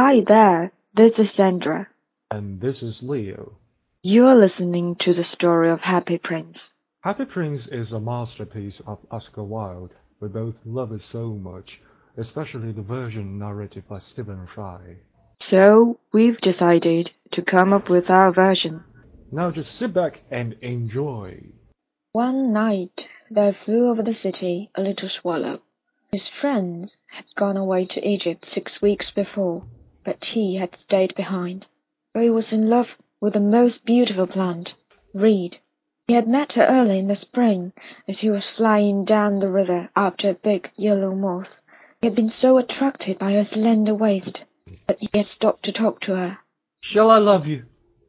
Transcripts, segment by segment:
Hi there, this is Sandra. And this is Leo. You're listening to the story of Happy Prince. Happy Prince is a masterpiece of Oscar Wilde. We both love it so much, especially the version narrated by Stephen Fry. So, we've decided to come up with our version. Now just sit back and enjoy. One night, there flew over the city a little swallow. His friends had gone away to Egypt six weeks before, but he had stayed behind, for he was in love with the most beautiful plant, Reed. He had met her early in the spring as he was flying down the river after a big yellow moth. He had been so attracted by her slender waist that he had stopped to talk to her. Shall I love you?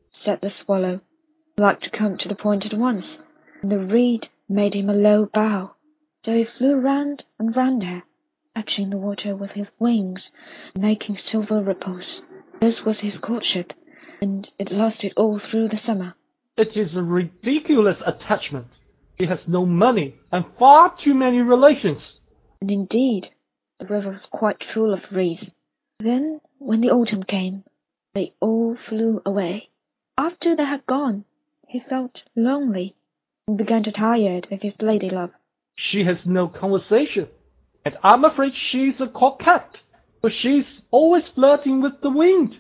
said the swallow, who liked to come to the point at once and the reed made him a low bow. So he flew round and round her, touching the water with his wings, making silver ripples. This was his courtship, and it lasted all through the summer. It is a ridiculous attachment. He has no money and far too many relations. And indeed, the river was quite full of reeds. Then, when the autumn came, they all flew away. After they had gone, he felt lonely and began to tire of his lady love. She has no conversation, and I'm afraid she's a coquette, for she's always flirting with the wind.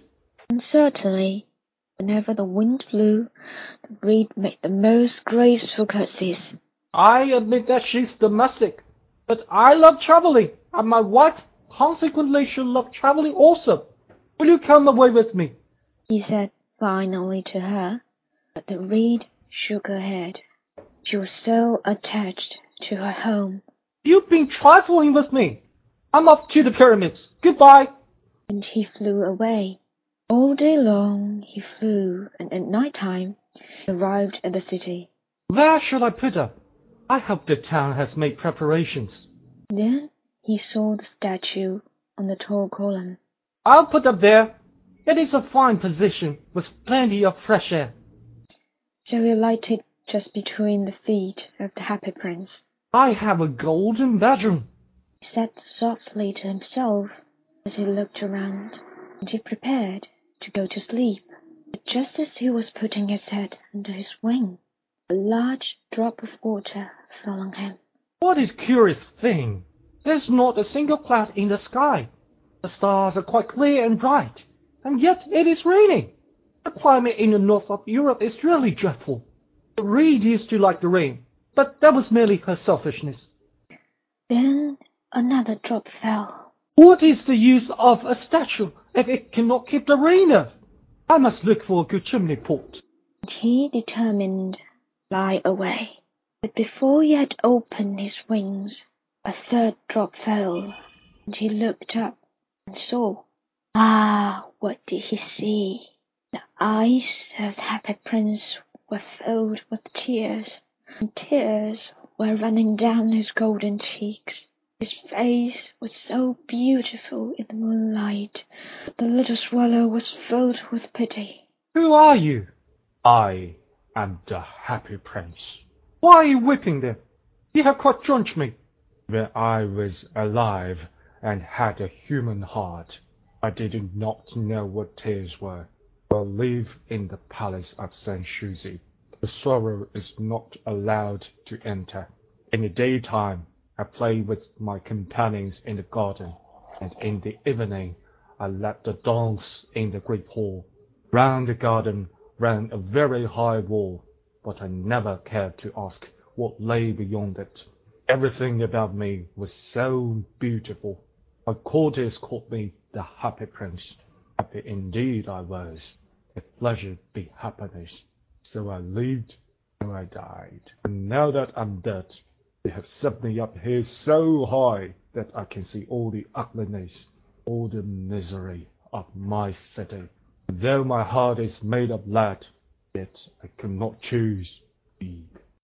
And certainly, whenever the wind blew, the reed made the most graceful curtsies. I admit that she's domestic, but I love traveling, and my wife consequently should love traveling also. Will you come away with me? He said finally to her, but the reed shook her head. She was so attached to her home. You've been trifling with me. I'm off to the pyramids. Goodbye. And he flew away. All day long he flew, and at night time he arrived at the city. Where shall I put up? I hope the town has made preparations. Then he saw the statue on the tall column. I'll put up there. It is a fine position, with plenty of fresh air. So he lighted just between the feet of the happy prince. I have a golden bedroom, he said softly to himself as he looked around, and he prepared to go to sleep. But just as he was putting his head under his wing, a large drop of water fell on him. What a curious thing! There's not a single cloud in the sky. The stars are quite clear and bright, and yet it is raining. The climate in the north of Europe is really dreadful. Reed used to like the rain, but that was merely her selfishness. Then another drop fell. What is the use of a statue if it cannot keep the rain off? I must look for a good chimney pot. And he determined to fly away. But before he had opened his wings, a third drop fell, and he looked up and saw. Ah, what did he see? The eyes of the happy prince were filled with tears, and tears were running down his golden cheeks. His face was so beautiful in the moonlight, the little swallow was filled with pity. Who are you? I am the happy prince. Why are you whipping them? You have quite drenched me. When I was alive and had a human heart, I did not know what tears were will live in the palace of Sanssouci. The sorrow is not allowed to enter. In the daytime, I play with my companions in the garden, and in the evening, I let the dance in the great hall. Round the garden ran a very high wall, but I never cared to ask what lay beyond it. Everything about me was so beautiful. My courtiers called me the happy prince. Happy indeed I was, if pleasure be happiness. So I lived, and I died. And now that I'm dead, they have set me up here so high that I can see all the ugliness, all the misery of my city. Though my heart is made of lead, yet I cannot choose to be